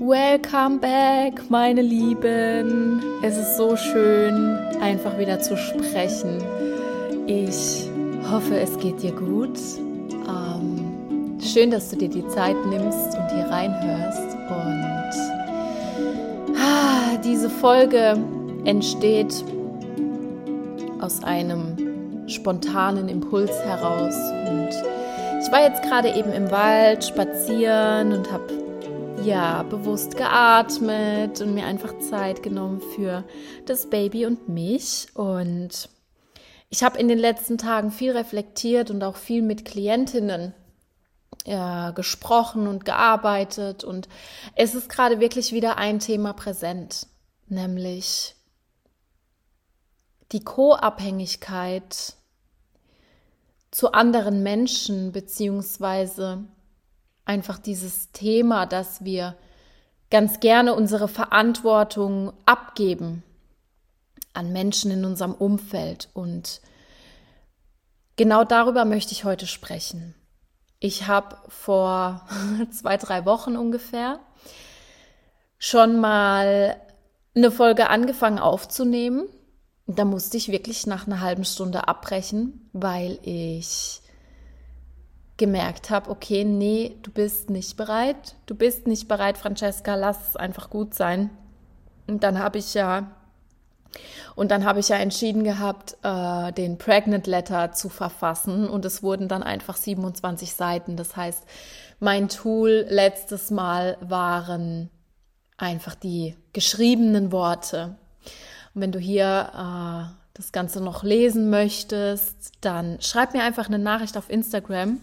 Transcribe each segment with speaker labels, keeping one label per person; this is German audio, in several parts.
Speaker 1: Welcome back, meine Lieben. Es ist so schön, einfach wieder zu sprechen. Ich hoffe, es geht dir gut. Ähm, schön, dass du dir die Zeit nimmst und hier reinhörst. Und ah, diese Folge entsteht aus einem spontanen Impuls heraus. Und ich war jetzt gerade eben im Wald spazieren und habe ja, bewusst geatmet und mir einfach Zeit genommen für das Baby und mich. Und ich habe in den letzten Tagen viel reflektiert und auch viel mit Klientinnen ja, gesprochen und gearbeitet. Und es ist gerade wirklich wieder ein Thema präsent, nämlich die Co-Abhängigkeit zu anderen Menschen beziehungsweise einfach dieses Thema, dass wir ganz gerne unsere Verantwortung abgeben an Menschen in unserem Umfeld. Und genau darüber möchte ich heute sprechen. Ich habe vor zwei, drei Wochen ungefähr schon mal eine Folge angefangen aufzunehmen. Da musste ich wirklich nach einer halben Stunde abbrechen, weil ich gemerkt habe, okay, nee, du bist nicht bereit. Du bist nicht bereit, Francesca, lass es einfach gut sein. Und dann habe ich ja und dann habe ich ja entschieden gehabt, äh, den Pregnant Letter zu verfassen und es wurden dann einfach 27 Seiten. Das heißt, mein Tool letztes Mal waren einfach die geschriebenen Worte. Und wenn du hier äh, das Ganze noch lesen möchtest, dann schreib mir einfach eine Nachricht auf Instagram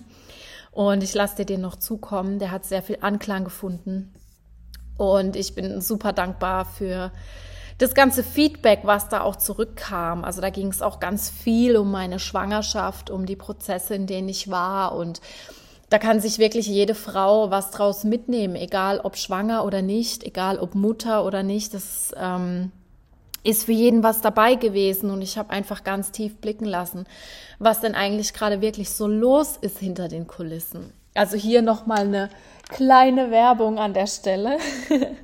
Speaker 1: und ich lasse dir den noch zukommen. Der hat sehr viel Anklang gefunden. Und ich bin super dankbar für das ganze Feedback, was da auch zurückkam. Also da ging es auch ganz viel um meine Schwangerschaft, um die Prozesse, in denen ich war. Und da kann sich wirklich jede Frau was draus mitnehmen, egal ob schwanger oder nicht, egal ob Mutter oder nicht. Das ähm, ist für jeden was dabei gewesen und ich habe einfach ganz tief blicken lassen, was denn eigentlich gerade wirklich so los ist hinter den Kulissen. Also hier noch mal eine kleine Werbung an der Stelle.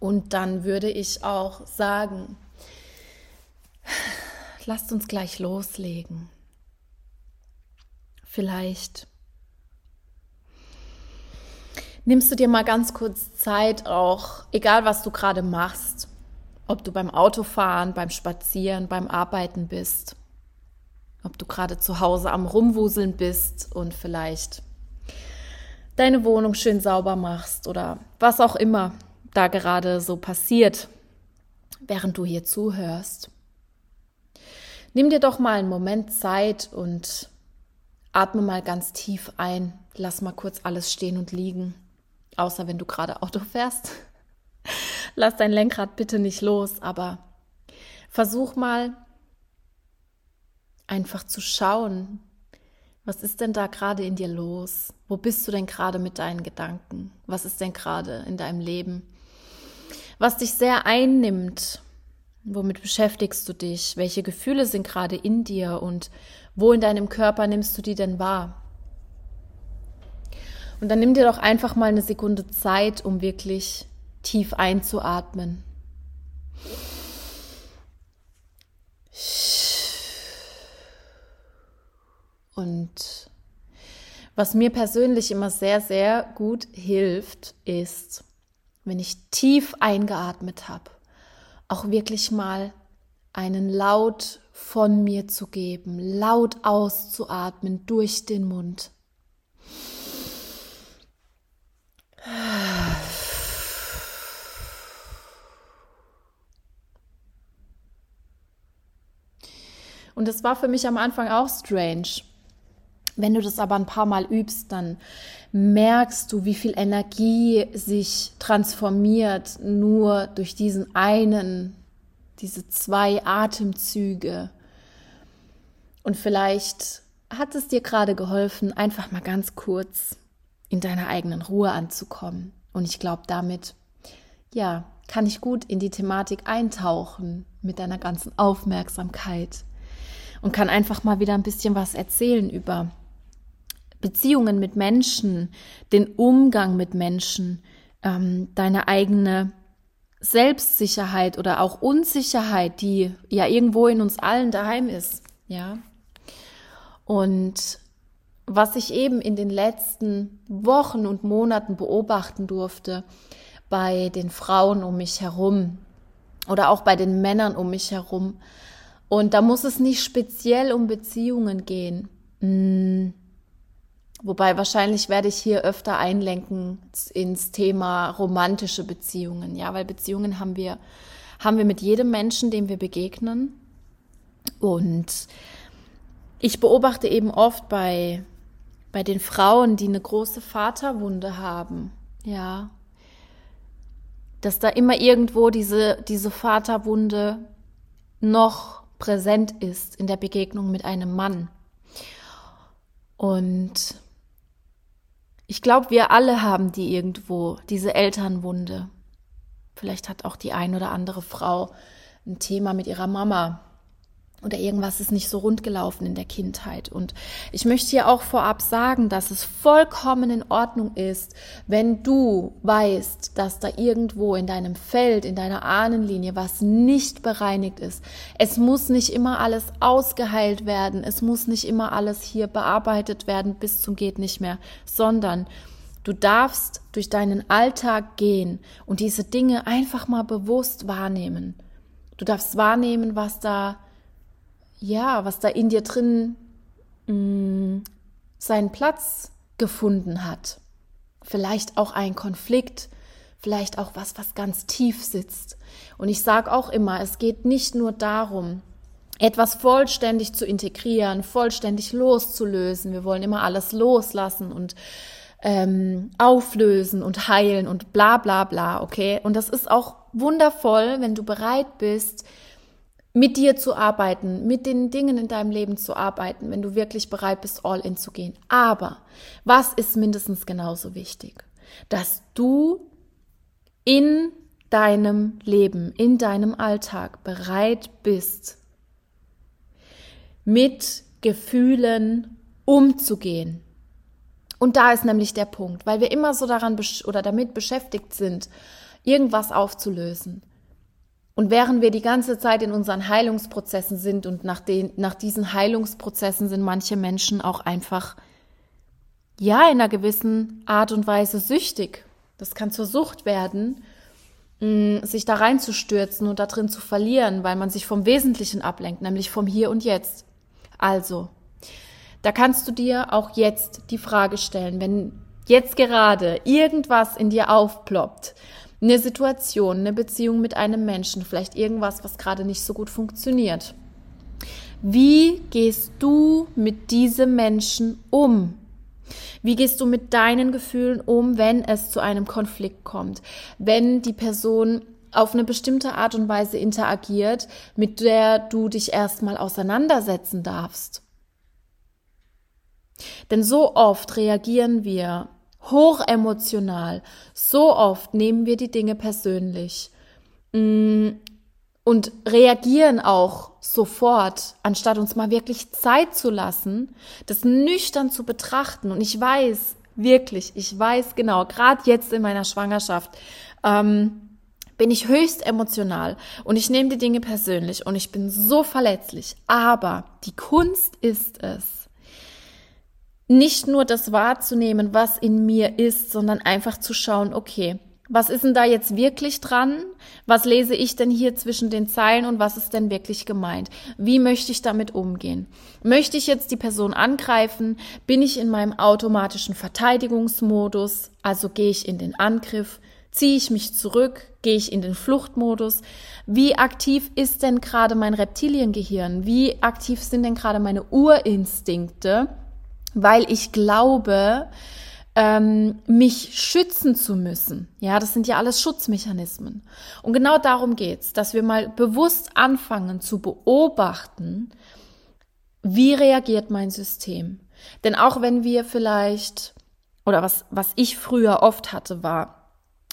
Speaker 1: und dann würde ich auch sagen, lasst uns gleich loslegen. Vielleicht nimmst du dir mal ganz kurz Zeit, auch egal was du gerade machst, ob du beim Autofahren, beim Spazieren, beim Arbeiten bist, ob du gerade zu Hause am Rumwuseln bist und vielleicht deine Wohnung schön sauber machst oder was auch immer da gerade so passiert, während du hier zuhörst. Nimm dir doch mal einen Moment Zeit und atme mal ganz tief ein. Lass mal kurz alles stehen und liegen außer wenn du gerade Auto fährst. Lass dein Lenkrad bitte nicht los, aber versuch mal einfach zu schauen, was ist denn da gerade in dir los? Wo bist du denn gerade mit deinen Gedanken? Was ist denn gerade in deinem Leben? Was dich sehr einnimmt, womit beschäftigst du dich? Welche Gefühle sind gerade in dir und wo in deinem Körper nimmst du die denn wahr? Und dann nimm dir doch einfach mal eine Sekunde Zeit, um wirklich tief einzuatmen. Und was mir persönlich immer sehr, sehr gut hilft, ist, wenn ich tief eingeatmet habe, auch wirklich mal einen Laut von mir zu geben, laut auszuatmen durch den Mund. Und das war für mich am Anfang auch strange. Wenn du das aber ein paar Mal übst, dann merkst du, wie viel Energie sich transformiert nur durch diesen einen, diese zwei Atemzüge. Und vielleicht hat es dir gerade geholfen, einfach mal ganz kurz in deiner eigenen Ruhe anzukommen. Und ich glaube, damit, ja, kann ich gut in die Thematik eintauchen mit deiner ganzen Aufmerksamkeit und kann einfach mal wieder ein bisschen was erzählen über Beziehungen mit Menschen, den Umgang mit Menschen, ähm, deine eigene Selbstsicherheit oder auch Unsicherheit, die ja irgendwo in uns allen daheim ist, ja. Und was ich eben in den letzten Wochen und Monaten beobachten durfte bei den Frauen um mich herum oder auch bei den Männern um mich herum. Und da muss es nicht speziell um Beziehungen gehen. Hm. Wobei wahrscheinlich werde ich hier öfter einlenken ins Thema romantische Beziehungen. Ja, weil Beziehungen haben wir, haben wir mit jedem Menschen, dem wir begegnen. Und ich beobachte eben oft bei, bei den Frauen, die eine große Vaterwunde haben. Ja. Dass da immer irgendwo diese, diese Vaterwunde noch präsent ist in der Begegnung mit einem Mann. Und ich glaube, wir alle haben die irgendwo, diese Elternwunde. Vielleicht hat auch die ein oder andere Frau ein Thema mit ihrer Mama oder irgendwas ist nicht so rund gelaufen in der Kindheit. Und ich möchte hier auch vorab sagen, dass es vollkommen in Ordnung ist, wenn du weißt, dass da irgendwo in deinem Feld, in deiner Ahnenlinie was nicht bereinigt ist. Es muss nicht immer alles ausgeheilt werden. Es muss nicht immer alles hier bearbeitet werden bis zum geht nicht mehr, sondern Du darfst durch deinen Alltag gehen und diese Dinge einfach mal bewusst wahrnehmen. Du darfst wahrnehmen, was da ja, was da in dir drin mh, mm, seinen Platz gefunden hat. Vielleicht auch ein Konflikt, vielleicht auch was, was ganz tief sitzt. Und ich sage auch immer, es geht nicht nur darum, etwas vollständig zu integrieren, vollständig loszulösen. Wir wollen immer alles loslassen und ähm, auflösen und heilen und bla bla bla, okay? Und das ist auch wundervoll, wenn du bereit bist, mit dir zu arbeiten, mit den Dingen in deinem Leben zu arbeiten, wenn du wirklich bereit bist, all in zu gehen. Aber was ist mindestens genauso wichtig? Dass du in deinem Leben, in deinem Alltag bereit bist, mit Gefühlen umzugehen. Und da ist nämlich der Punkt, weil wir immer so daran oder damit beschäftigt sind, irgendwas aufzulösen und während wir die ganze Zeit in unseren Heilungsprozessen sind und nach, den, nach diesen Heilungsprozessen sind manche Menschen auch einfach, ja, in einer gewissen Art und Weise süchtig. Das kann zur Sucht werden, mm, sich da reinzustürzen und da drin zu verlieren, weil man sich vom Wesentlichen ablenkt, nämlich vom Hier und Jetzt. Also, da kannst du dir auch jetzt die Frage stellen, wenn jetzt gerade irgendwas in dir aufploppt, eine Situation, eine Beziehung mit einem Menschen, vielleicht irgendwas, was gerade nicht so gut funktioniert. Wie gehst du mit diesem Menschen um? Wie gehst du mit deinen Gefühlen um, wenn es zu einem Konflikt kommt? Wenn die Person auf eine bestimmte Art und Weise interagiert, mit der du dich erstmal auseinandersetzen darfst. Denn so oft reagieren wir hochemotional. So oft nehmen wir die Dinge persönlich mm, und reagieren auch sofort, anstatt uns mal wirklich Zeit zu lassen, das nüchtern zu betrachten. Und ich weiß wirklich, ich weiß genau, gerade jetzt in meiner Schwangerschaft, ähm, bin ich höchst emotional und ich nehme die Dinge persönlich und ich bin so verletzlich. Aber die Kunst ist es, nicht nur das wahrzunehmen, was in mir ist, sondern einfach zu schauen, okay, was ist denn da jetzt wirklich dran? Was lese ich denn hier zwischen den Zeilen und was ist denn wirklich gemeint? Wie möchte ich damit umgehen? Möchte ich jetzt die Person angreifen? Bin ich in meinem automatischen Verteidigungsmodus? Also gehe ich in den Angriff? Ziehe ich mich zurück? Gehe ich in den Fluchtmodus? Wie aktiv ist denn gerade mein Reptiliengehirn? Wie aktiv sind denn gerade meine Urinstinkte? Weil ich glaube, ähm, mich schützen zu müssen. Ja, das sind ja alles Schutzmechanismen. Und genau darum geht's, dass wir mal bewusst anfangen zu beobachten, wie reagiert mein System. Denn auch wenn wir vielleicht, oder was, was ich früher oft hatte, war,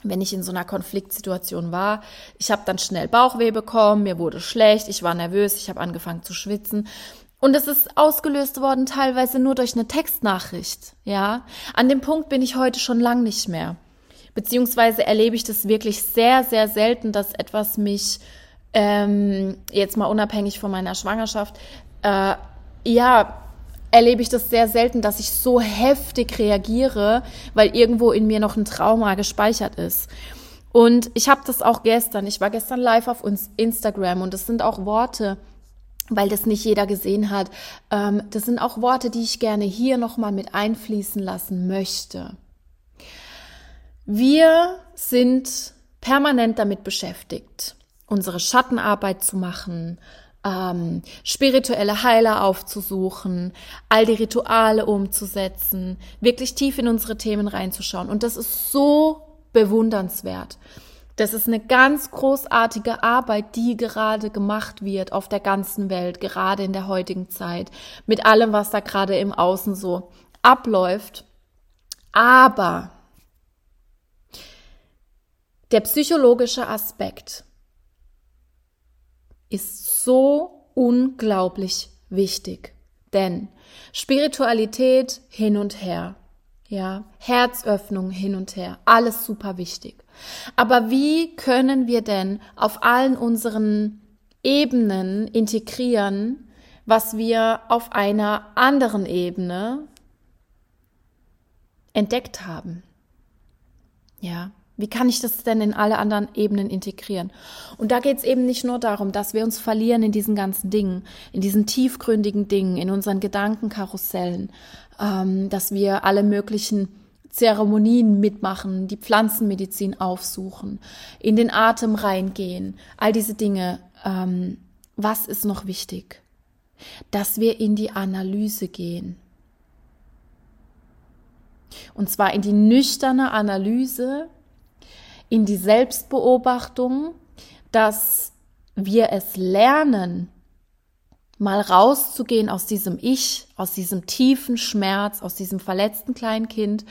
Speaker 1: wenn ich in so einer Konfliktsituation war, ich habe dann schnell Bauchweh bekommen, mir wurde schlecht, ich war nervös, ich habe angefangen zu schwitzen Und es ist ausgelöst worden teilweise nur durch eine Textnachricht, ja. An dem Punkt bin ich heute schon lang nicht mehr. Beziehungsweise erlebe ich das wirklich sehr, sehr selten, dass etwas mich, ähm, jetzt mal unabhängig von meiner Schwangerschaft, äh, ja, erlebe ich das sehr selten, dass ich so heftig reagiere, weil irgendwo in mir noch ein Trauma gespeichert ist. Und ich habe das auch gestern, ich war gestern live auf uns Instagram und das sind auch Worte, weil das nicht jeder gesehen hat. Ähm, das sind auch Worte, die ich gerne hier nochmal mit einfließen lassen möchte. Wir sind permanent damit beschäftigt, unsere Schattenarbeit zu machen, ähm, spirituelle Heiler aufzusuchen, all die Rituale umzusetzen, wirklich tief in unsere Themen reinzuschauen. Und das ist so bewundernswert. Das ist eine ganz großartige Arbeit, die gerade gemacht wird auf der ganzen Welt, gerade in der heutigen Zeit, mit allem, was da gerade im Außen so abläuft. Aber der psychologische Aspekt ist so unglaublich wichtig. Denn Spiritualität hin und her, ja, Herzöffnung hin und her, alles super wichtig. Aber wie können wir denn auf allen unseren Ebenen integrieren, was wir auf einer anderen Ebene entdeckt haben? Ja, wie kann ich das denn in alle anderen Ebenen integrieren? Und da geht es eben nicht nur darum, dass wir uns verlieren in diesen ganzen Dingen, in diesen tiefgründigen Dingen, in unseren Gedankenkarussellen, ähm, dass wir alle möglichen Zeremonien mitmachen, die Pflanzenmedizin aufsuchen, in den Atem reingehen, all diese Dinge. Ähm, was ist noch wichtig? Dass wir in die Analyse gehen. Und zwar in die nüchterne Analyse in die Selbstbeobachtung, dass wir es lernen, mal rauszugehen aus diesem Ich, aus diesem tiefen Schmerz, aus diesem verletzten kleinen Kind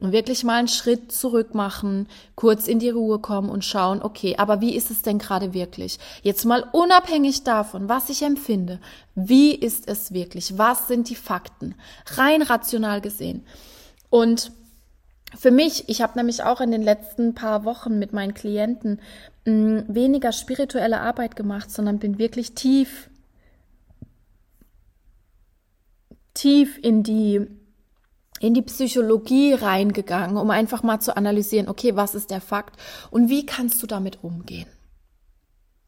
Speaker 1: und wirklich mal einen Schritt zurück machen, kurz in die Ruhe kommen und schauen, okay, aber wie ist es denn gerade wirklich? Jetzt mal unabhängig davon, was ich empfinde, wie ist es wirklich? Was sind die Fakten? Rein rational gesehen. Und für mich, ich habe nämlich auch in den letzten paar Wochen mit meinen Klienten mh, mm, weniger spirituelle Arbeit gemacht, sondern bin wirklich tief, tief in die, in die Psychologie reingegangen, um einfach mal zu analysieren, okay, was ist der Fakt und wie kannst du damit umgehen?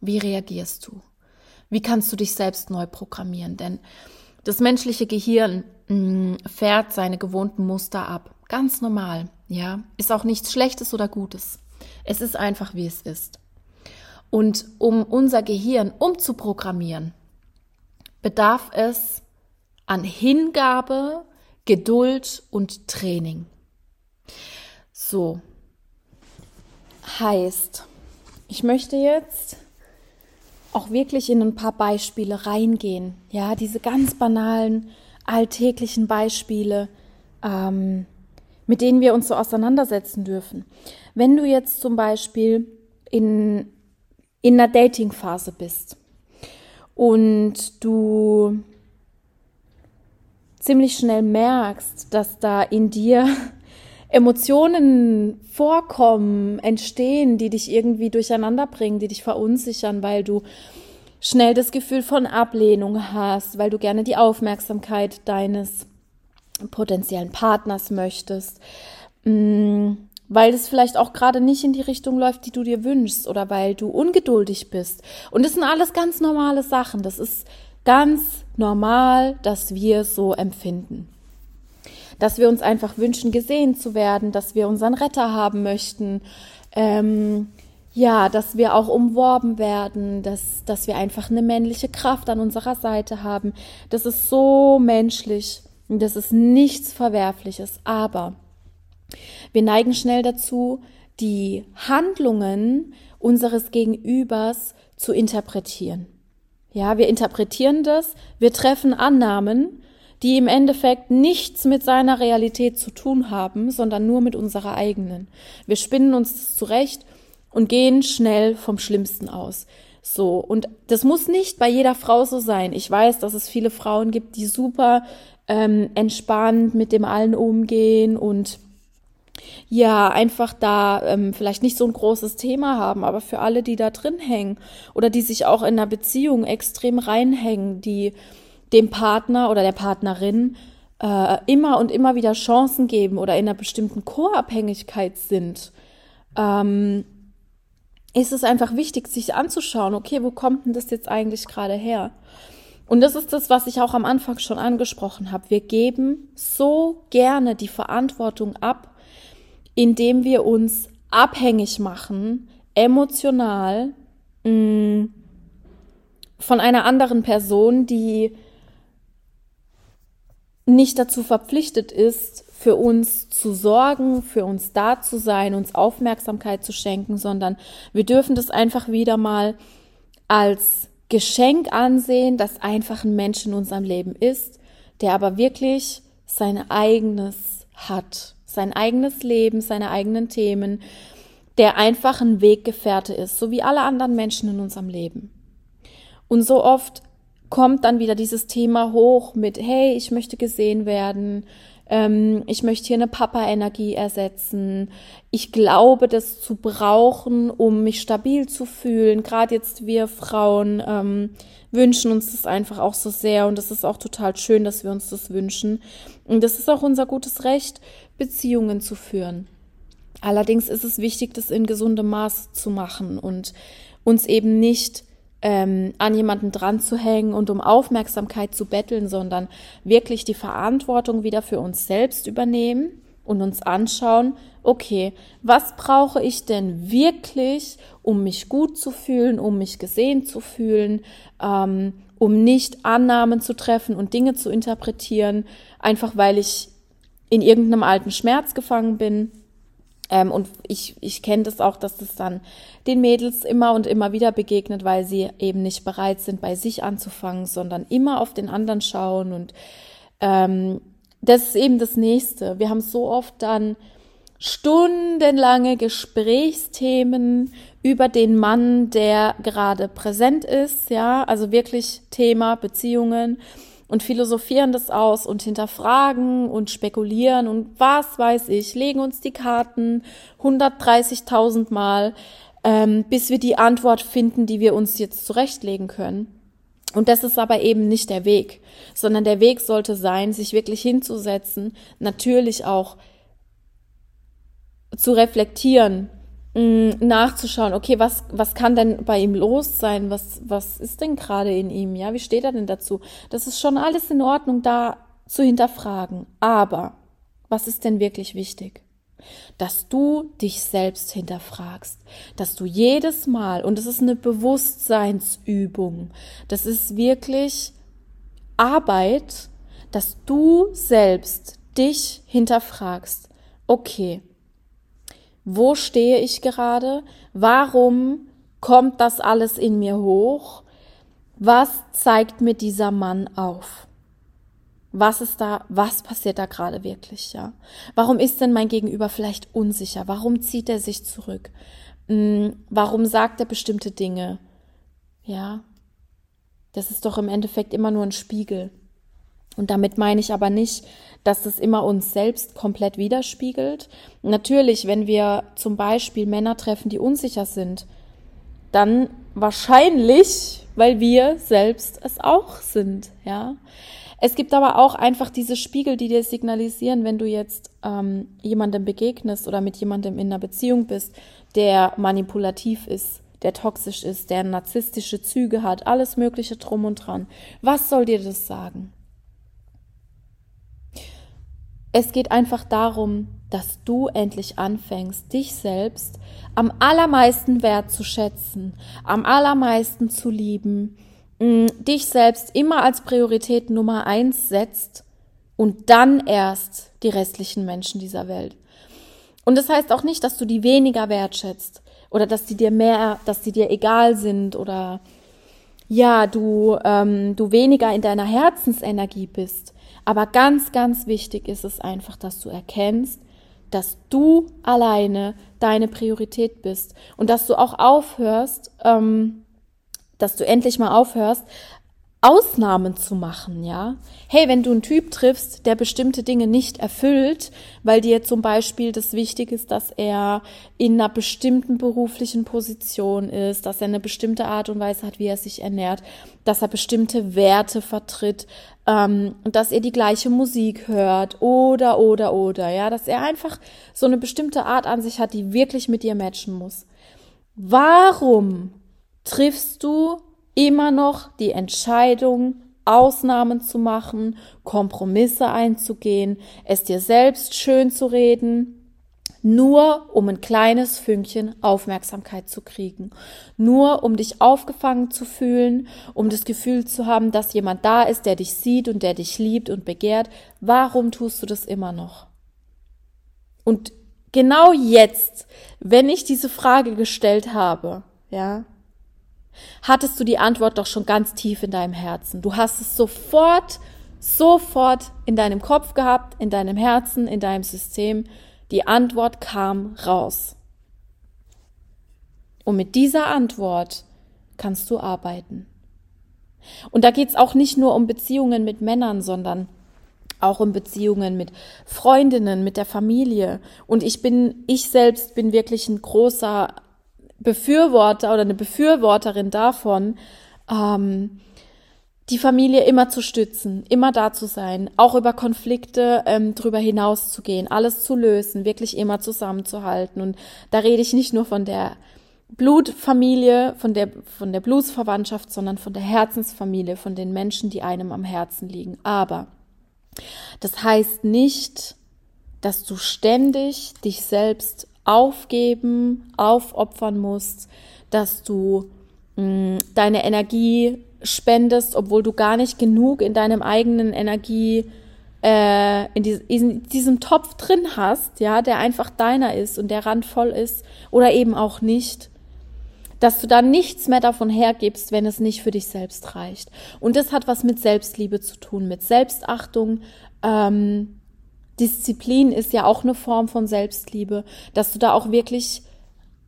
Speaker 1: Wie reagierst du? Wie kannst du dich selbst neu programmieren? Denn das menschliche Gehirn mh, mm, fährt seine gewohnten Muster ab. Ganz normal, ja. Ist auch nichts Schlechtes oder Gutes. Es ist einfach, wie es ist. Und um unser Gehirn umzuprogrammieren, bedarf es an Hingabe, Geduld und Training. So. Heißt, ich möchte jetzt auch wirklich in ein paar Beispiele reingehen. Ja, diese ganz banalen, alltäglichen Beispiele, ähm, mit denen wir uns so auseinandersetzen dürfen. Wenn du jetzt zum Beispiel in, in einer Dating-Phase bist und du ziemlich schnell merkst, dass da in dir Emotionen vorkommen, entstehen, die dich irgendwie durcheinander bringen, die dich verunsichern, weil du schnell das Gefühl von Ablehnung hast, weil du gerne die Aufmerksamkeit deines potenziellen Partners möchtest, mm, weil es vielleicht auch gerade nicht in die Richtung läuft, die du dir wünschst oder weil du ungeduldig bist. Und das sind alles ganz normale Sachen. Das ist ganz normal, dass wir so empfinden. Dass wir uns einfach wünschen, gesehen zu werden, dass wir unseren Retter haben möchten, ähm, ja, dass wir auch umworben werden, dass, dass wir einfach eine männliche Kraft an unserer Seite haben. Das ist so menschlich. Das ist nichts Verwerfliches, aber wir neigen schnell dazu, die Handlungen unseres Gegenübers zu interpretieren. Ja, wir interpretieren das, wir treffen Annahmen, die im Endeffekt nichts mit seiner Realität zu tun haben, sondern nur mit unserer eigenen. Wir spinnen uns zurecht und gehen schnell vom Schlimmsten aus. So, und das muss nicht bei jeder Frau so sein. Ich weiß, dass es viele Frauen gibt, die super ähm, entspannt mit dem allen umgehen und ja, einfach da ähm, vielleicht nicht so ein großes Thema haben, aber für alle, die da drin hängen oder die sich auch in einer Beziehung extrem reinhängen, die dem Partner oder der Partnerin äh, immer und immer wieder Chancen geben oder in einer bestimmten Co-Abhängigkeit sind, ähm, ist es einfach wichtig, sich anzuschauen, okay, wo kommt denn das jetzt eigentlich gerade her? Und das ist das, was ich auch am Anfang schon angesprochen habe. Wir geben so gerne die Verantwortung ab, indem wir uns abhängig machen, emotional mm, von einer anderen Person, die nicht dazu verpflichtet ist, für uns zu sorgen, für uns da zu sein, uns Aufmerksamkeit zu schenken, sondern wir dürfen das einfach wieder mal als Geschenk ansehen, das einfach ein Mensch in unserem Leben ist, der aber wirklich sein eigenes hat, sein eigenes Leben, seine eigenen Themen, der einfach ein Weggefährte ist, so wie alle anderen Menschen in unserem Leben. Und so oft kommt dann wieder dieses Thema hoch mit, hey, ich möchte gesehen werden, ähm, ich möchte hier eine Papa-Energie ersetzen, ich glaube, das zu brauchen, um mich stabil zu fühlen. Gerade jetzt wir Frauen ähm, wünschen uns das einfach auch so sehr und das ist auch total schön, dass wir uns das wünschen. Und das ist auch unser gutes Recht, Beziehungen zu führen. Allerdings ist es wichtig, das in gesundem Maß zu machen und uns eben nicht ähm, an jemanden dran zu hängen und um Aufmerksamkeit zu betteln, sondern wirklich die Verantwortung wieder für uns selbst übernehmen und uns anschauen, okay, was brauche ich denn wirklich, um mich gut zu fühlen, um mich gesehen zu fühlen, ähm, um nicht Annahmen zu treffen und Dinge zu interpretieren, einfach weil ich in irgendeinem alten Schmerz gefangen bin ähm, und ich, ich kenne das auch, dass das dann den Mädels immer und immer wieder begegnet, weil sie eben nicht bereit sind, bei sich anzufangen, sondern immer auf den anderen schauen. Und ähm, das ist eben das Nächste. Wir haben so oft dann stundenlange Gesprächsthemen über den Mann, der gerade präsent ist, ja, also wirklich Thema Beziehungen und philosophieren das aus und hinterfragen und spekulieren und was weiß ich, legen uns die Karten 130.000 Mal, ähm, bis wir die Antwort finden, die wir uns jetzt zurechtlegen können. Und das ist aber eben nicht der Weg, sondern der Weg sollte sein, sich wirklich hinzusetzen, natürlich auch zu reflektieren, nachzuschauen, okay, was, was kann denn bei ihm los sein? Was, was ist denn gerade in ihm? Ja, wie steht er denn dazu? Das ist schon alles in Ordnung, da zu hinterfragen. Aber was ist denn wirklich wichtig? Dass du dich selbst hinterfragst, dass du jedes Mal, und es ist eine Bewusstseinsübung, das ist wirklich Arbeit, dass du selbst dich hinterfragst. Okay, wo stehe ich gerade? Warum kommt das alles in mir hoch? Was zeigt mir dieser Mann auf? Was ist da, was passiert da gerade wirklich, ja? Warum ist denn mein Gegenüber vielleicht unsicher? Warum zieht er sich zurück? Hm, warum sagt er bestimmte Dinge? Ja? Das ist doch im Endeffekt immer nur ein Spiegel. Und damit meine ich aber nicht, dass es immer uns selbst komplett widerspiegelt. Natürlich, wenn wir zum Beispiel Männer treffen, die unsicher sind, dann wahrscheinlich, weil wir selbst es auch sind, ja. Es gibt aber auch einfach diese Spiegel, die dir signalisieren, wenn du jetzt ähm, jemandem begegnest oder mit jemandem in einer Beziehung bist, der manipulativ ist, der toxisch ist, der narzisstische Züge hat, alles Mögliche drum und dran. Was soll dir das sagen? Es geht einfach darum, dass du endlich anfängst, dich selbst am allermeisten wertzuschätzen, am allermeisten zu lieben, mm, dich selbst immer als Priorität Nummer eins setzt und dann erst die restlichen Menschen dieser Welt. Und das heißt auch nicht, dass du die weniger wertschätzt oder dass die dir mehr, dass die dir egal sind oder ja, du, ähm, du weniger in deiner Herzensenergie bist. Aber ganz, ganz wichtig ist es einfach, dass du erkennst, dass du alleine deine Priorität bist und dass du auch aufhörst, ähm, dass du endlich mal aufhörst, Ausnahmen zu machen, ja. Hey, wenn du einen Typ triffst, der bestimmte Dinge nicht erfüllt, weil dir zum Beispiel das wichtig ist, dass er in einer bestimmten beruflichen Position ist, dass er eine bestimmte Art und Weise hat, wie er sich ernährt, dass er bestimmte Werte vertritt, ähm, dass er die gleiche Musik hört oder, oder, oder, ja, dass er einfach so eine bestimmte Art an sich hat, die wirklich mit dir matchen muss. Warum triffst du immer noch die Entscheidung, Ausnahmen zu machen, Kompromisse einzugehen, es dir selbst schön zu reden, nur um ein kleines Fünkchen Aufmerksamkeit zu kriegen, nur um dich aufgefangen zu fühlen, um das Gefühl zu haben, dass jemand da ist, der dich sieht und der dich liebt und begehrt. Warum tust du das immer noch? Und genau jetzt, wenn ich diese Frage gestellt habe, ja, hattest du die Antwort doch schon ganz tief in deinem Herzen. Du hast es sofort, sofort in deinem Kopf gehabt, in deinem Herzen, in deinem System. Die Antwort kam raus. Und mit dieser Antwort kannst du arbeiten. Und da geht's auch nicht nur um Beziehungen mit Männern, sondern auch um Beziehungen mit Freundinnen, mit der Familie. Und ich bin, ich selbst bin wirklich ein großer Befürworter oder eine Befürworterin davon, ähm, die Familie immer zu stützen, immer da zu sein, auch über Konflikte ähm, drüber hinaus zu gehen, alles zu lösen, wirklich immer zusammenzuhalten. Und da rede ich nicht nur von der Blutfamilie, von der, von der Blutsverwandtschaft, sondern von der Herzensfamilie, von den Menschen, die einem am Herzen liegen. Aber das heißt nicht, dass du ständig dich selbst aufgeben, aufopfern musst, dass du mh, mm, deine Energie spendest, obwohl du gar nicht genug in deinem eigenen Energie äh, in, die, in, diesem Topf drin hast, ja, der einfach deiner ist und der randvoll ist oder eben auch nicht, dass du da nichts mehr davon hergibst, wenn es nicht für dich selbst reicht. Und das hat was mit Selbstliebe zu tun, mit Selbstachtung, ähm, Disziplin ist ja auch eine Form von Selbstliebe, dass du da auch wirklich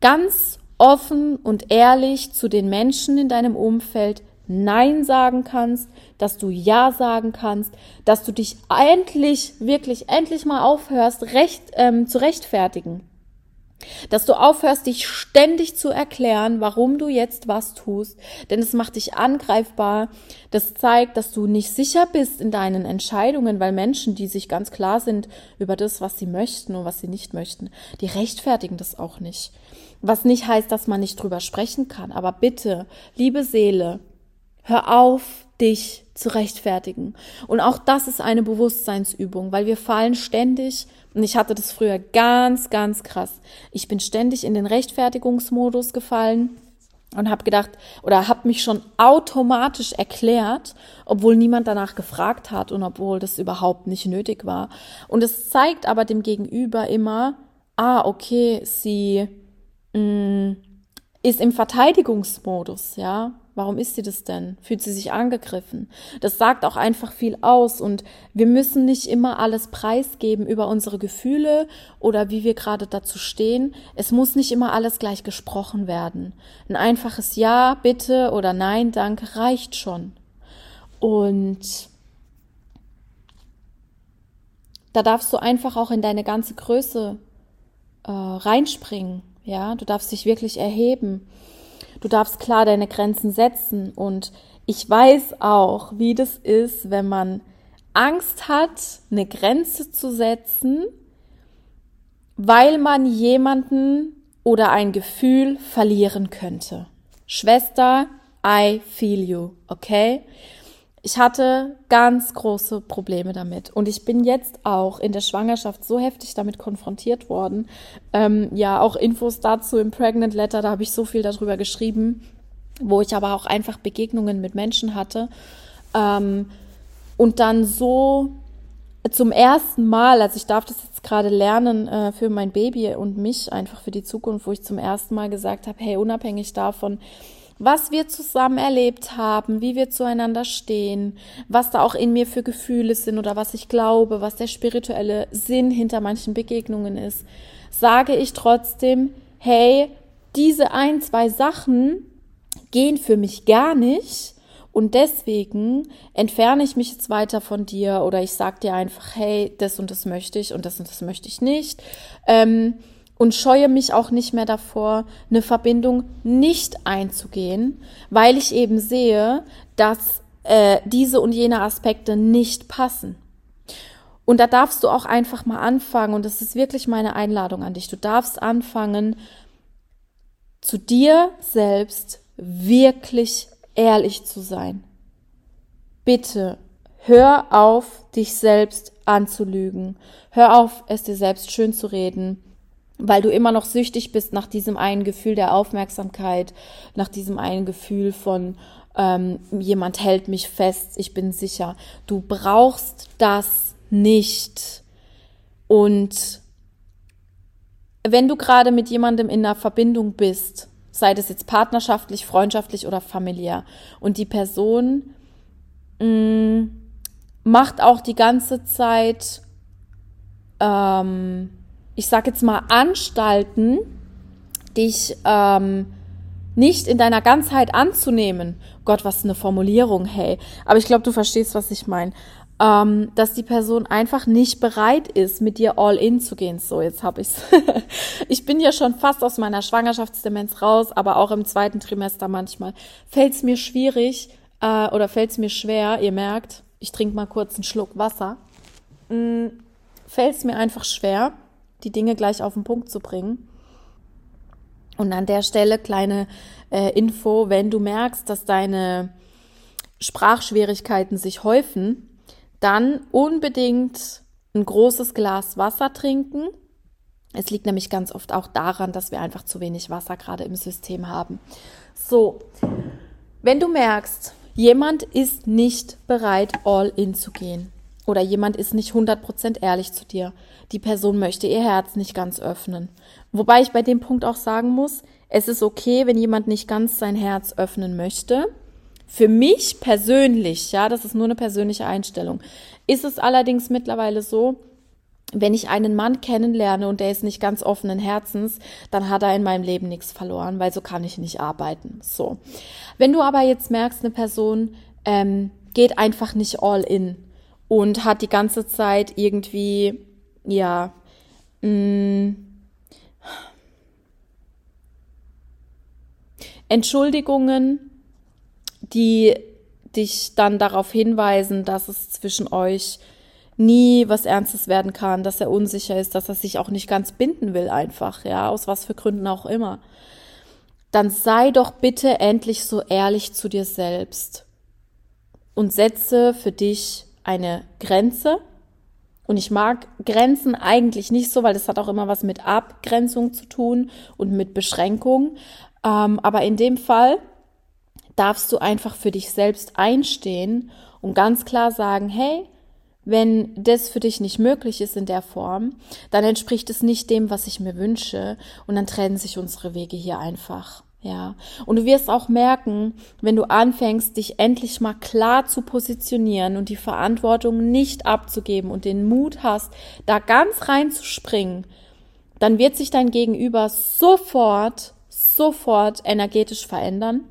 Speaker 1: ganz offen und ehrlich zu den Menschen in deinem Umfeld Nein sagen kannst, dass du Ja sagen kannst, dass du dich endlich, wirklich endlich mal aufhörst, recht, ähm, zu rechtfertigen. Dass du aufhörst, dich ständig zu erklären, warum du jetzt was tust, denn es macht dich angreifbar. Das zeigt, dass du nicht sicher bist in deinen Entscheidungen, weil Menschen, die sich ganz klar sind über das, was sie möchten und was sie nicht möchten, die rechtfertigen das auch nicht. Was nicht heißt, dass man nicht drüber sprechen kann. Aber bitte, liebe Seele, hör auf, dich zu rechtfertigen. Und auch das ist eine Bewusstseinsübung, weil wir fallen ständig, und ich hatte das früher ganz, ganz krass. Ich bin ständig in den Rechtfertigungsmodus gefallen und habe gedacht oder habe mich schon automatisch erklärt, obwohl niemand danach gefragt hat und obwohl das überhaupt nicht nötig war. Und es zeigt aber dem Gegenüber immer, ah, okay, sie mh, mm, ist im Verteidigungsmodus, ja. Warum ist sie das denn? Fühlt sie sich angegriffen? Das sagt auch einfach viel aus und wir müssen nicht immer alles preisgeben über unsere Gefühle oder wie wir gerade dazu stehen. Es muss nicht immer alles gleich gesprochen werden. Ein einfaches Ja, bitte oder Nein, danke reicht schon. Und da darfst du einfach auch in deine ganze Größe äh, reinspringen. Ja, du darfst dich wirklich erheben Du darfst klar deine Grenzen setzen und ich weiß auch, wie das ist, wenn man Angst hat, eine Grenze zu setzen, weil man jemanden oder ein Gefühl verlieren könnte. Schwester, I feel you, okay? Ich hatte ganz große Probleme damit. Und ich bin jetzt auch in der Schwangerschaft so heftig damit konfrontiert worden. Ähm, ja, auch Infos dazu im Pregnant Letter, da habe ich so viel darüber geschrieben, wo ich aber auch einfach Begegnungen mit Menschen hatte. Ähm, und dann so zum ersten Mal, also ich darf das jetzt gerade lernen äh, für mein Baby und mich, einfach für die Zukunft, wo ich zum ersten Mal gesagt habe, hey, unabhängig davon, was wir zusammen erlebt haben, wie wir zueinander stehen, was da auch in mir für Gefühle sind oder was ich glaube, was der spirituelle Sinn hinter manchen Begegnungen ist, sage ich trotzdem, hey, diese ein, zwei Sachen gehen für mich gar nicht. Und deswegen entferne ich mich jetzt weiter von dir oder ich sag dir einfach, hey, das und das möchte ich und das und das möchte ich nicht. Ähm, und scheue mich auch nicht mehr davor, eine Verbindung nicht einzugehen, weil ich eben sehe, dass äh, diese und jene Aspekte nicht passen. Und da darfst du auch einfach mal anfangen, und das ist wirklich meine Einladung an dich, du darfst anfangen, zu dir selbst wirklich ehrlich zu sein. Bitte hör auf, dich selbst anzulügen. Hör auf, es dir selbst schön zu reden, weil du immer noch süchtig bist nach diesem einen Gefühl der Aufmerksamkeit, nach diesem einen Gefühl von ähm, jemand hält mich fest, ich bin sicher. Du brauchst das nicht. Und wenn du gerade mit jemandem in einer Verbindung bist, sei das jetzt partnerschaftlich, freundschaftlich oder familiär, und die Person mh, mm, macht auch die ganze Zeit, ähm, ich sag jetzt mal, Anstalten, dich ähm, nicht in deiner Ganzheit anzunehmen. Gott, was eine Formulierung, hey. Aber ich glaube, du verstehst, was ich meine ähm, dass die Person einfach nicht bereit ist, mit dir all in zu gehen. So, jetzt habe ich's. ich bin ja schon fast aus meiner Schwangerschaftsdemenz raus, aber auch im zweiten Trimester manchmal fällt es mir schwierig äh, oder fällt es mir schwer. Ihr merkt, ich trinke mal kurz einen Schluck Wasser. Mm, fällt es mir einfach schwer, die Dinge gleich auf den Punkt zu bringen. Und an der Stelle kleine äh, Info, wenn du merkst, dass deine Sprachschwierigkeiten sich häufen, dann unbedingt ein großes Glas Wasser trinken. Es liegt nämlich ganz oft auch daran, dass wir einfach zu wenig Wasser gerade im System haben. So, wenn du merkst, jemand ist nicht bereit, all in zu gehen oder jemand ist nicht 100% ehrlich zu dir, die Person möchte ihr Herz nicht ganz öffnen. Wobei ich bei dem Punkt auch sagen muss, es ist okay, wenn jemand nicht ganz sein Herz öffnen möchte. Für mich persönlich, ja, das ist nur eine persönliche Einstellung, ist es allerdings mittlerweile so, wenn ich einen Mann kennenlerne und der ist nicht ganz offenen Herzens, dann hat er in meinem Leben nichts verloren, weil so kann ich nicht arbeiten. So. Wenn du aber jetzt merkst, eine Person ähm, geht einfach nicht all in und hat die ganze Zeit irgendwie, ja, mh, mm, Entschuldigungen die dich dann darauf hinweisen, dass es zwischen euch nie was Ernstes werden kann, dass er unsicher ist, dass er sich auch nicht ganz binden will einfach, ja, aus was für Gründen auch immer. Dann sei doch bitte endlich so ehrlich zu dir selbst und setze für dich eine Grenze. Und ich mag Grenzen eigentlich nicht so, weil das hat auch immer was mit Abgrenzung zu tun und mit Beschränkung. Ähm, aber in dem Fall darfst du einfach für dich selbst einstehen und ganz klar sagen, hey, wenn das für dich nicht möglich ist in der Form, dann entspricht es nicht dem, was ich mir wünsche und dann trennen sich unsere Wege hier einfach. Ja, und du wirst auch merken, wenn du anfängst, dich endlich mal klar zu positionieren und die Verantwortung nicht abzugeben und den Mut hast, da ganz reinzuspringen, dann wird sich dein Gegenüber sofort, sofort energetisch verändern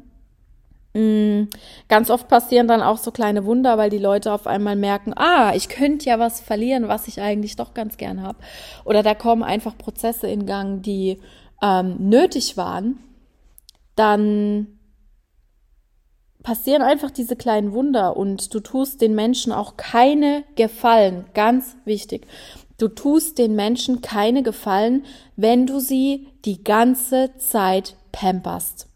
Speaker 1: Mm, ganz oft passieren dann auch so kleine Wunder, weil die Leute auf einmal merken, ah, ich könnte ja was verlieren, was ich eigentlich doch ganz gern habe. Oder da kommen einfach Prozesse in Gang, die ähm, nötig waren. Dann passieren einfach diese kleinen Wunder und du tust den Menschen auch keine Gefallen. Ganz wichtig. Du tust den Menschen keine Gefallen, wenn du sie die ganze Zeit pamperst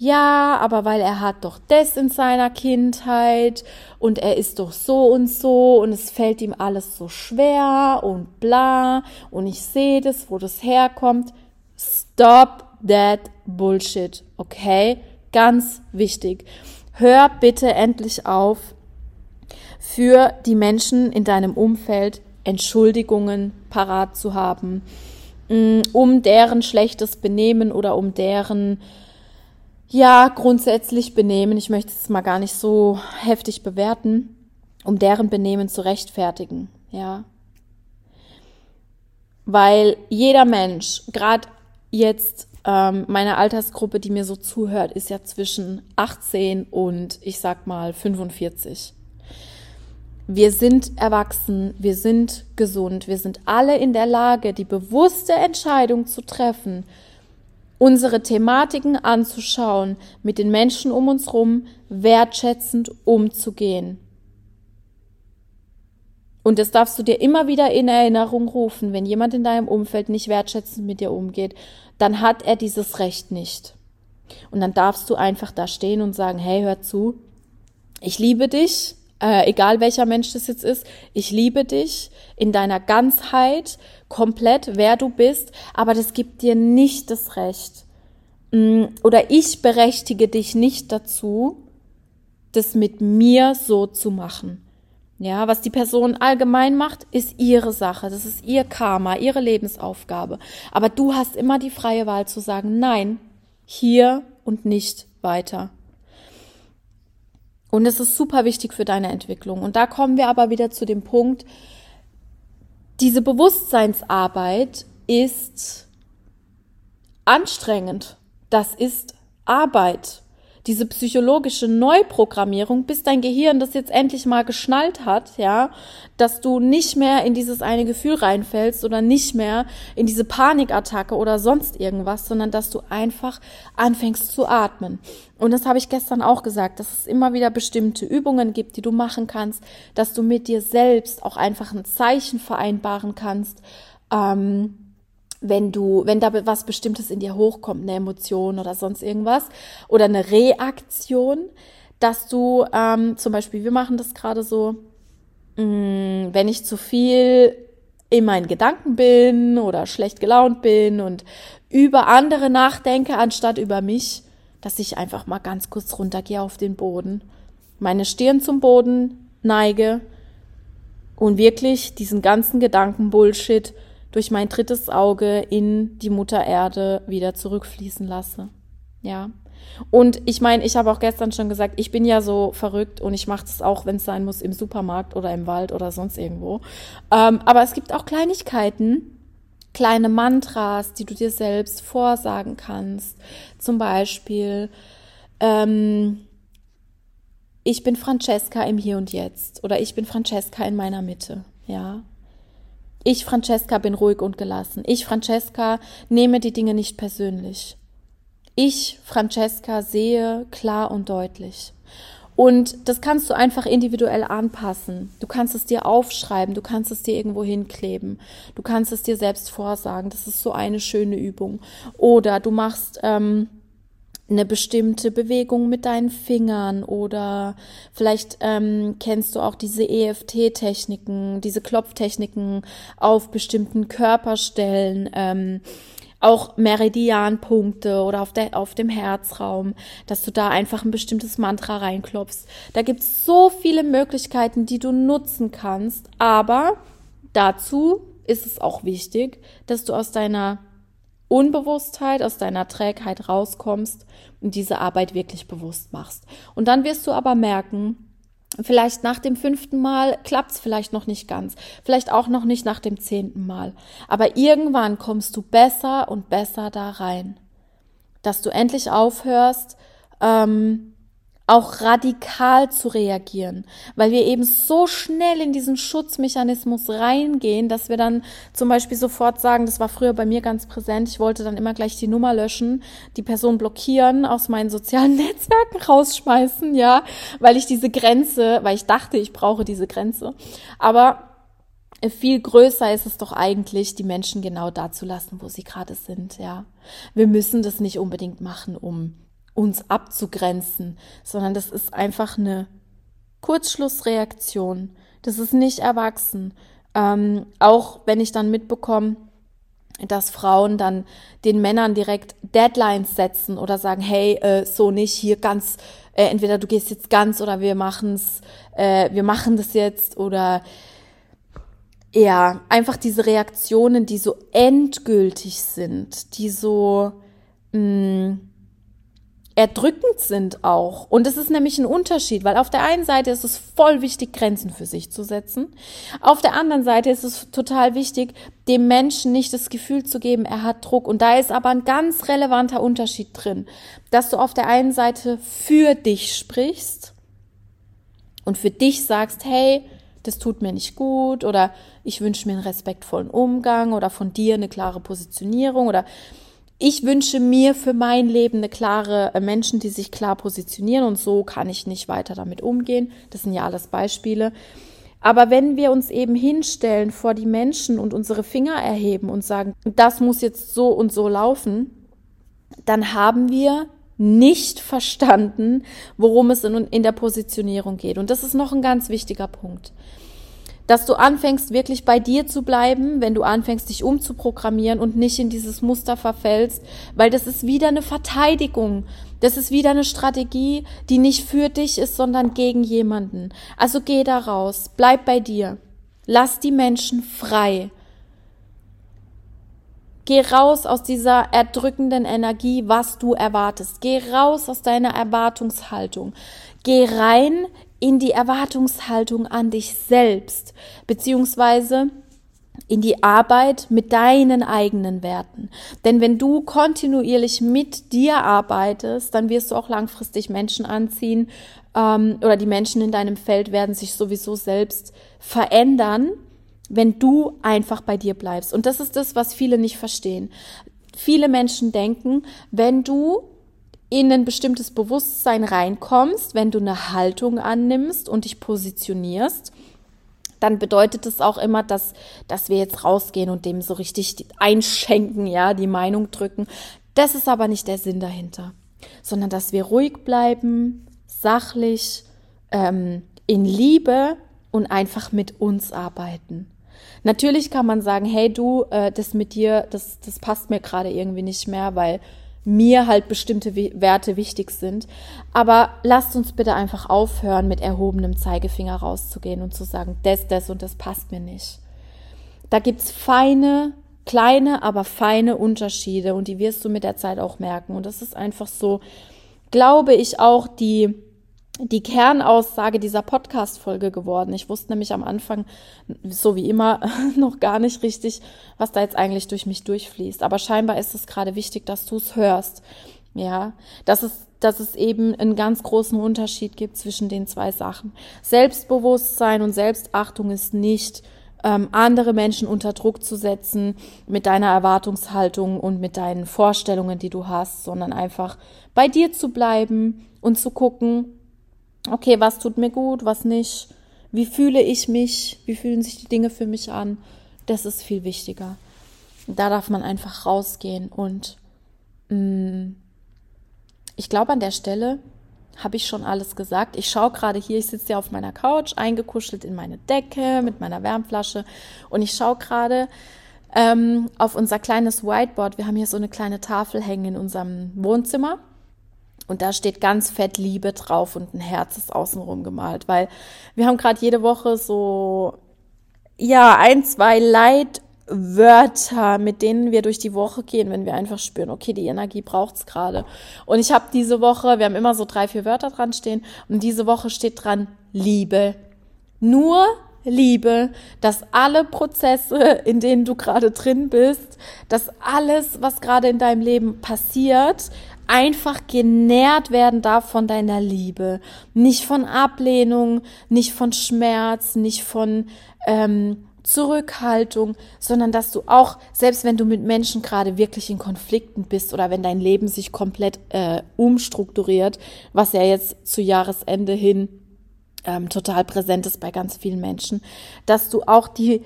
Speaker 1: ja, aber weil er hat doch das in seiner Kindheit und er ist doch so und so und es fällt ihm alles so schwer und bla und ich sehe das, wo das herkommt. Stop that bullshit, okay? Ganz wichtig. Hör bitte endlich auf, für die Menschen in deinem Umfeld Entschuldigungen parat zu haben, mm, um deren schlechtes Benehmen oder um deren ja, grundsätzlich Benehmen, ich möchte es mal gar nicht so heftig bewerten, um deren Benehmen zu rechtfertigen, ja. Weil jeder Mensch, gerade jetzt ähm, meine Altersgruppe, die mir so zuhört, ist ja zwischen 18 und ich sag mal 45. Wir sind erwachsen, wir sind gesund, wir sind alle in der Lage, die bewusste Entscheidung zu treffen, unsere Thematiken anzuschauen, mit den Menschen um uns herum wertschätzend umzugehen. Und das darfst du dir immer wieder in Erinnerung rufen, wenn jemand in deinem Umfeld nicht wertschätzend mit dir umgeht, dann hat er dieses Recht nicht. Und dann darfst du einfach da stehen und sagen, hey, hör zu, ich liebe dich, äh, egal welcher Mensch das jetzt ist, ich liebe dich in deiner Ganzheit, komplett, wer du bist, aber das gibt dir nicht das Recht. Mm, oder ich berechtige dich nicht dazu, das mit mir so zu machen. Ja, was die Person allgemein macht, ist ihre Sache. Das ist ihr Karma, ihre Lebensaufgabe. Aber du hast immer die freie Wahl zu sagen, nein, hier und nicht weiter. Und es ist super wichtig für deine Entwicklung. Und da kommen wir aber wieder zu dem Punkt, diese Bewusstseinsarbeit ist anstrengend. Das ist Arbeit diese psychologische Neuprogrammierung, bis dein Gehirn das jetzt endlich mal geschnallt hat, ja, dass du nicht mehr in dieses eine Gefühl reinfällst oder nicht mehr in diese Panikattacke oder sonst irgendwas, sondern dass du einfach anfängst zu atmen. Und das habe ich gestern auch gesagt, dass es immer wieder bestimmte Übungen gibt, die du machen kannst, dass du mit dir selbst auch einfach ein Zeichen vereinbaren kannst. Ähm, wenn du, wenn da was Bestimmtes in dir hochkommt, eine Emotion oder sonst irgendwas oder eine Reaktion, dass du ähm, zum Beispiel, wir machen das gerade so, mh, mm, wenn ich zu viel in meinen Gedanken bin oder schlecht gelaunt bin und über andere nachdenke, anstatt über mich, dass ich einfach mal ganz kurz runtergehe auf den Boden, meine Stirn zum Boden neige und wirklich diesen ganzen Gedankenbullshit durch mein drittes Auge in die Mutter Erde wieder zurückfließen lasse. Ja. Und ich meine, ich habe auch gestern schon gesagt, ich bin ja so verrückt und ich mache das auch, wenn es sein muss, im Supermarkt oder im Wald oder sonst irgendwo. Ähm, aber es gibt auch Kleinigkeiten, kleine Mantras, die du dir selbst vorsagen kannst. Zum Beispiel, ähm, ich bin Francesca im Hier und Jetzt oder ich bin Francesca in meiner Mitte. Ja, ich, Francesca, bin ruhig und gelassen. Ich, Francesca, nehme die Dinge nicht persönlich. Ich, Francesca, sehe klar und deutlich. Und das kannst du einfach individuell anpassen. Du kannst es dir aufschreiben, du kannst es dir irgendwo hinkleben, du kannst es dir selbst vorsagen. Das ist so eine schöne Übung. Oder du machst ähm, eine bestimmte Bewegung mit deinen Fingern oder vielleicht ähm, kennst du auch diese EFT-Techniken, diese Klopftechniken auf bestimmten Körperstellen, ähm, auch Meridianpunkte oder auf, der, auf dem Herzraum, dass du da einfach ein bestimmtes Mantra reinklopfst. Da gibt's so viele Möglichkeiten, die du nutzen kannst, aber dazu ist es auch wichtig, dass du aus deiner Unbewusstheit, aus deiner Trägheit rauskommst und diese Arbeit wirklich bewusst machst. Und dann wirst du aber merken, Vielleicht nach dem fünften Mal klappt's vielleicht noch nicht ganz, vielleicht auch noch nicht nach dem zehnten Mal. Aber irgendwann kommst du besser und besser da rein, dass du endlich aufhörst, ähm, auch radikal zu reagieren, weil wir eben so schnell in diesen Schutzmechanismus reingehen, dass wir dann zum Beispiel sofort sagen, das war früher bei mir ganz präsent, ich wollte dann immer gleich die Nummer löschen, die Person blockieren, aus meinen sozialen Netzwerken rausschmeißen, ja, weil ich diese Grenze, weil ich dachte, ich brauche diese Grenze. Aber viel größer ist es doch eigentlich, die Menschen genau da zu lassen, wo sie gerade sind, ja. Wir müssen das nicht unbedingt machen, um uns abzugrenzen, sondern das ist einfach eine Kurzschlussreaktion. Das ist nicht erwachsen. Ähm, auch wenn ich dann mitbekomme, dass Frauen dann den Männern direkt Deadlines setzen oder sagen, hey, äh, so nicht, hier ganz, äh, entweder du gehst jetzt ganz oder wir machen's, äh, wir machen das jetzt oder ja, einfach diese Reaktionen, die so endgültig sind, die so mh, mm, erdrückend sind auch. Und es ist nämlich ein Unterschied, weil auf der einen Seite ist es voll wichtig, Grenzen für sich zu setzen. Auf der anderen Seite ist es total wichtig, dem Menschen nicht das Gefühl zu geben, er hat Druck. Und da ist aber ein ganz relevanter Unterschied drin, dass du auf der einen Seite für dich sprichst und für dich sagst, hey, das tut mir nicht gut oder ich wünsche mir einen respektvollen Umgang oder von dir eine klare Positionierung oder ich wünsche mir für mein Leben eine klare äh, Menschen, die sich klar positionieren und so kann ich nicht weiter damit umgehen. Das sind ja alles Beispiele. Aber wenn wir uns eben hinstellen vor die Menschen und unsere Finger erheben und sagen, das muss jetzt so und so laufen, dann haben wir nicht verstanden, worum es in, in der Positionierung geht. Und das ist noch ein ganz wichtiger Punkt dass du anfängst, wirklich bei dir zu bleiben, wenn du anfängst, dich umzuprogrammieren und nicht in dieses Muster verfällst, weil das ist wieder eine Verteidigung. Das ist wieder eine Strategie, die nicht für dich ist, sondern gegen jemanden. Also geh da raus, bleib bei dir. Lass die Menschen frei. Geh raus aus dieser erdrückenden Energie, was du erwartest. Geh raus aus deiner Erwartungshaltung. Geh rein in die Erwartungshaltung an dich selbst, beziehungsweise in die Arbeit mit deinen eigenen Werten. Denn wenn du kontinuierlich mit dir arbeitest, dann wirst du auch langfristig Menschen anziehen ähm, oder die Menschen in deinem Feld werden sich sowieso selbst verändern, wenn du einfach bei dir bleibst. Und das ist das, was viele nicht verstehen. Viele Menschen denken, wenn du in ein bestimmtes Bewusstsein reinkommst, wenn du eine Haltung annimmst und dich positionierst, dann bedeutet es auch immer, dass, dass wir jetzt rausgehen und dem so richtig einschenken, ja, die Meinung drücken. Das ist aber nicht der Sinn dahinter, sondern dass wir ruhig bleiben, sachlich, ähm, in Liebe und einfach mit uns arbeiten. Natürlich kann man sagen, hey du, äh, das mit dir, das, das passt mir gerade irgendwie nicht mehr, weil mir halt bestimmte Werte wichtig sind. Aber lasst uns bitte einfach aufhören, mit erhobenem Zeigefinger rauszugehen und zu sagen, das, das und das passt mir nicht. Da gibt's feine, kleine, aber feine Unterschiede und die wirst du mit der Zeit auch merken. Und das ist einfach so, glaube ich, auch die die Kernaussage dieser Podcast-Folge geworden. Ich wusste nämlich am Anfang, so wie immer, noch gar nicht richtig, was da jetzt eigentlich durch mich durchfließt. Aber scheinbar ist es gerade wichtig, dass du es hörst. Ja, dass es, dass es eben einen ganz großen Unterschied gibt zwischen den zwei Sachen. Selbstbewusstsein und Selbstachtung ist nicht, ähm, andere Menschen unter Druck zu setzen mit deiner Erwartungshaltung und mit deinen Vorstellungen, die du hast, sondern einfach bei dir zu bleiben und zu gucken, okay, was tut mir gut, was nicht, wie fühle ich mich, wie fühlen sich die Dinge für mich an, das ist viel wichtiger. Da darf man einfach rausgehen und mh, mm, ich glaube an der Stelle habe ich schon alles gesagt. Ich schaue gerade hier, ich sitze ja auf meiner Couch, eingekuschelt in meine Decke mit meiner Wärmflasche und ich schaue gerade ähm, auf unser kleines Whiteboard. Wir haben hier so eine kleine Tafel hängen in unserem Wohnzimmer und da steht ganz fett Liebe drauf und ein Herz ist außenrum gemalt, weil wir haben gerade jede Woche so, ja, ein, zwei Leitwörter, mit denen wir durch die Woche gehen, wenn wir einfach spüren, okay, die Energie braucht's gerade. Und ich habe diese Woche, wir haben immer so drei, vier Wörter dran stehen und diese Woche steht dran Liebe. Nur Liebe, dass alle Prozesse, in denen du gerade drin bist, dass alles, was gerade in deinem Leben passiert, einfach genährt werden darf von deiner Liebe. Nicht von Ablehnung, nicht von Schmerz, nicht von ähm, Zurückhaltung, sondern dass du auch, selbst wenn du mit Menschen gerade wirklich in Konflikten bist oder wenn dein Leben sich komplett äh, umstrukturiert, was ja jetzt zu Jahresende hin ähm, total präsent ist bei ganz vielen Menschen, dass du auch die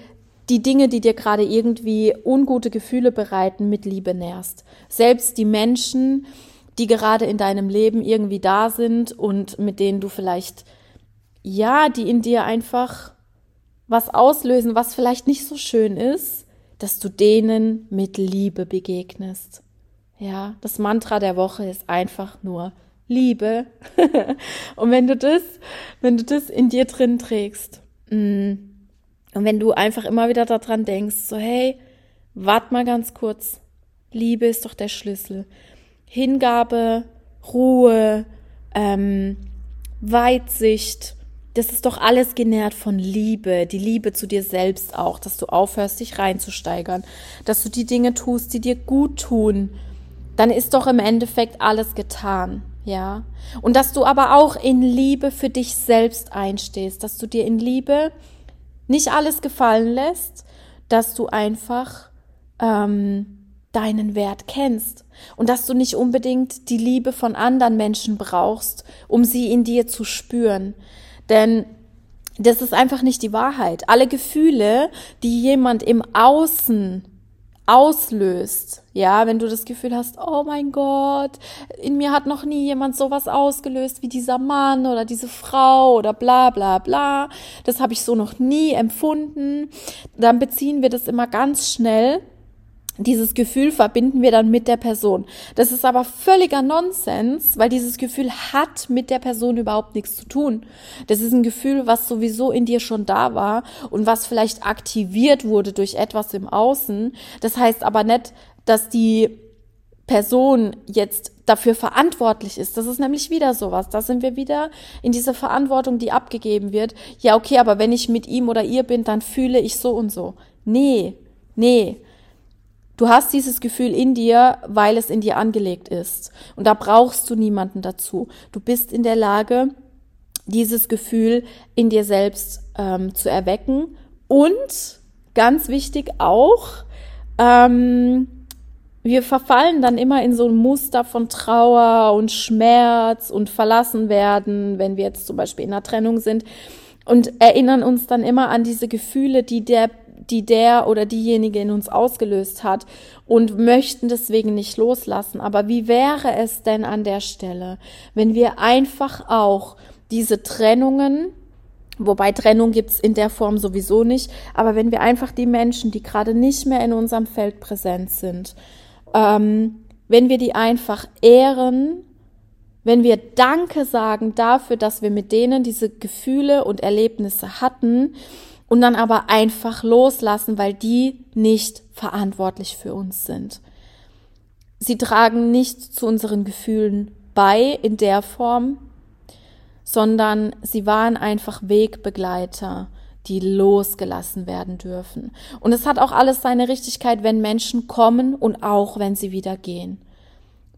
Speaker 1: die Dinge, die dir gerade irgendwie ungute Gefühle bereiten, mit Liebe nährst. Selbst die Menschen, die gerade in deinem Leben irgendwie da sind und mit denen du vielleicht, ja, die in dir einfach was auslösen, was vielleicht nicht so schön ist, dass du denen mit Liebe begegnest. Ja, das Mantra der Woche ist einfach nur Liebe. und wenn du das, wenn du das in dir drin trägst, mm, und wenn du einfach immer wieder daran denkst, so hey, wart mal ganz kurz, Liebe ist doch der Schlüssel. Hingabe, Ruhe, ähm, Weitsicht, das ist doch alles genährt von Liebe, die Liebe zu dir selbst auch, dass du aufhörst, dich reinzusteigern, dass du die Dinge tust, die dir gut tun, dann ist doch im Endeffekt alles getan, ja. Und dass du aber auch in Liebe für dich selbst einstehst, dass du dir in Liebe nicht alles gefallen lässt, dass du einfach ähm, deinen Wert kennst und dass du nicht unbedingt die Liebe von anderen Menschen brauchst, um sie in dir zu spüren. Denn das ist einfach nicht die Wahrheit. Alle Gefühle, die jemand im Außen auslöst, ja, wenn du das Gefühl hast, oh mein Gott, in mir hat noch nie jemand sowas ausgelöst wie dieser Mann oder diese Frau oder bla bla bla, das habe ich so noch nie empfunden, dann beziehen wir das immer ganz schnell dieses Gefühl verbinden wir dann mit der Person. Das ist aber völliger Nonsens, weil dieses Gefühl hat mit der Person überhaupt nichts zu tun. Das ist ein Gefühl, was sowieso in dir schon da war und was vielleicht aktiviert wurde durch etwas im Außen. Das heißt aber nicht, dass die Person jetzt dafür verantwortlich ist. Das ist nämlich wieder sowas. Da sind wir wieder in dieser Verantwortung, die abgegeben wird. Ja, okay, aber wenn ich mit ihm oder ihr bin, dann fühle ich so und so. Nee, nee. Du hast dieses Gefühl in dir, weil es in dir angelegt ist. Und da brauchst du niemanden dazu. Du bist in der Lage, dieses Gefühl in dir selbst ähm, zu erwecken. Und ganz wichtig auch, ähm, wir verfallen dann immer in so ein Muster von Trauer und Schmerz und verlassen werden, wenn wir jetzt zum Beispiel in einer Trennung sind und erinnern uns dann immer an diese Gefühle, die der die der oder diejenige in uns ausgelöst hat und möchten deswegen nicht loslassen. Aber wie wäre es denn an der Stelle, wenn wir einfach auch diese Trennungen, wobei Trennung gibt's in der Form sowieso nicht, aber wenn wir einfach die Menschen, die gerade nicht mehr in unserem Feld präsent sind, ähm, wenn wir die einfach ehren, wenn wir Danke sagen dafür, dass wir mit denen diese Gefühle und Erlebnisse hatten, und dann aber einfach loslassen, weil die nicht verantwortlich für uns sind. Sie tragen nicht zu unseren Gefühlen bei in der Form, sondern sie waren einfach Wegbegleiter, die losgelassen werden dürfen. Und es hat auch alles seine Richtigkeit, wenn Menschen kommen und auch wenn sie wieder gehen.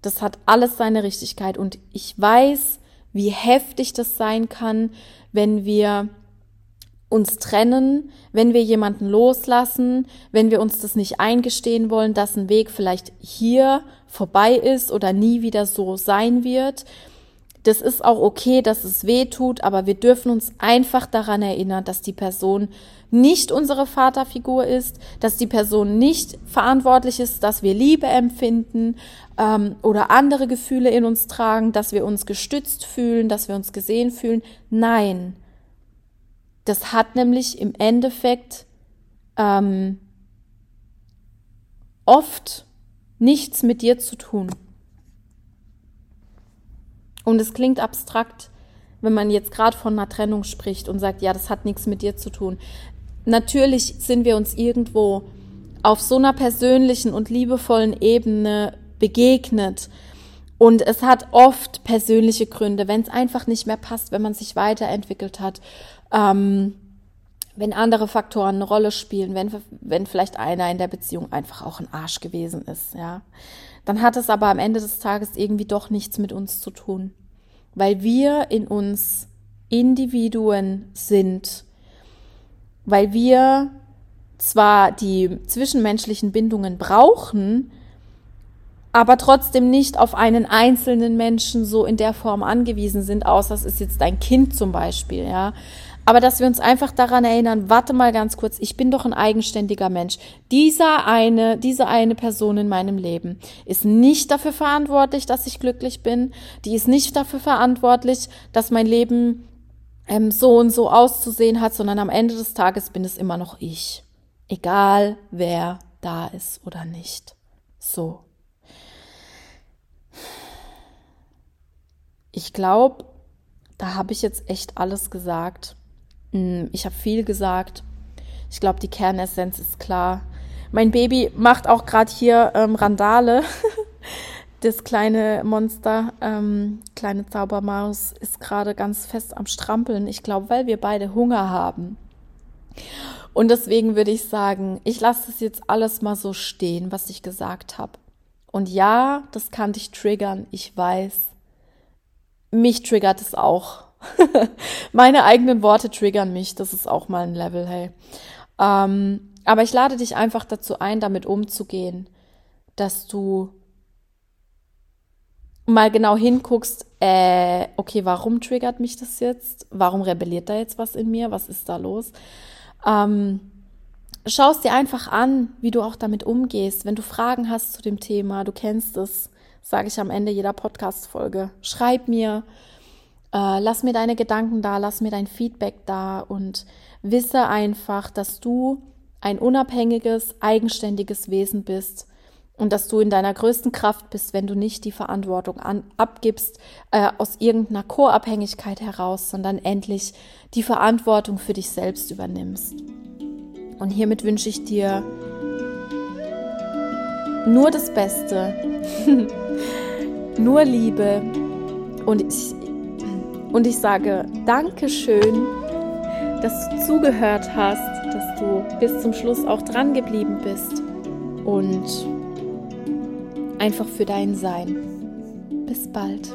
Speaker 1: Das hat alles seine Richtigkeit und ich weiß, wie heftig das sein kann, wenn wir uns trennen, wenn wir jemanden loslassen, wenn wir uns das nicht eingestehen wollen, dass ein Weg vielleicht hier vorbei ist oder nie wieder so sein wird. Das ist auch okay, dass es weh tut, aber wir dürfen uns einfach daran erinnern, dass die Person nicht unsere Vaterfigur ist, dass die Person nicht verantwortlich ist, dass wir Liebe empfinden ähm, oder andere Gefühle in uns tragen, dass wir uns gestützt fühlen, dass wir uns gesehen fühlen. Nein, das hat nämlich im Endeffekt ähm, oft nichts mit dir zu tun. Und es klingt abstrakt, wenn man jetzt gerade von einer Trennung spricht und sagt, ja, das hat nichts mit dir zu tun. Natürlich sind wir uns irgendwo auf so einer persönlichen und liebevollen Ebene begegnet. Und es hat oft persönliche Gründe, wenn es einfach nicht mehr passt, wenn man sich weiterentwickelt hat ähm, wenn andere Faktoren eine Rolle spielen, wenn, wenn vielleicht einer in der Beziehung einfach auch ein Arsch gewesen ist, ja, dann hat es aber am Ende des Tages irgendwie doch nichts mit uns zu tun, weil wir in uns Individuen sind, weil wir zwar die zwischenmenschlichen Bindungen brauchen, aber trotzdem nicht auf einen einzelnen Menschen so in der Form angewiesen sind, außer es ist jetzt dein Kind zum Beispiel, ja. Aber dass wir uns einfach daran erinnern, warte mal ganz kurz, ich bin doch ein eigenständiger Mensch. Dieser eine, diese eine Person in meinem Leben ist nicht dafür verantwortlich, dass ich glücklich bin. Die ist nicht dafür verantwortlich, dass mein Leben ähm, so und so auszusehen hat, sondern am Ende des Tages bin es immer noch ich. Egal wer da ist oder nicht. So. Ich glaube, da habe ich jetzt echt alles gesagt. Hm, ich habe viel gesagt. Ich glaube, die Kernessenz ist klar. Mein Baby macht auch gerade hier ähm, Randale. das kleine Monster, ähm, kleine Zaubermaus, ist gerade ganz fest am Strampeln. Ich glaube, weil wir beide Hunger haben. Und deswegen würde ich sagen, ich lasse das jetzt alles mal so stehen, was ich gesagt habe. Und ja, das kann dich triggern, ich weiß. Mich triggert es auch. Meine eigenen Worte triggern mich, das ist auch mal ein Level, hey. Ähm, aber ich lade dich einfach dazu ein, damit umzugehen, dass du mal genau hinguckst, äh, okay, warum triggert mich das jetzt? Warum rebelliert da jetzt was in mir? Was ist da los? Ähm, schaust dir einfach an, wie du auch damit umgehst. Wenn du Fragen hast zu dem Thema, du kennst es, sage ich am Ende jeder Podcast-Folge. Schreib mir, äh, lass mir deine Gedanken da, lass mir dein Feedback da und wisse einfach, dass du ein unabhängiges, eigenständiges Wesen bist und dass du in deiner größten Kraft bist, wenn du nicht die Verantwortung an, abgibst äh, aus irgendeiner Co-Abhängigkeit heraus, sondern endlich die Verantwortung für dich selbst übernimmst. Und hiermit wünsche ich dir nur das Beste, nur Liebe und ich, und ich sage Dankeschön, dass du zugehört hast, dass du bis zum Schluss auch dran geblieben bist und einfach für dein Sein. Bis bald.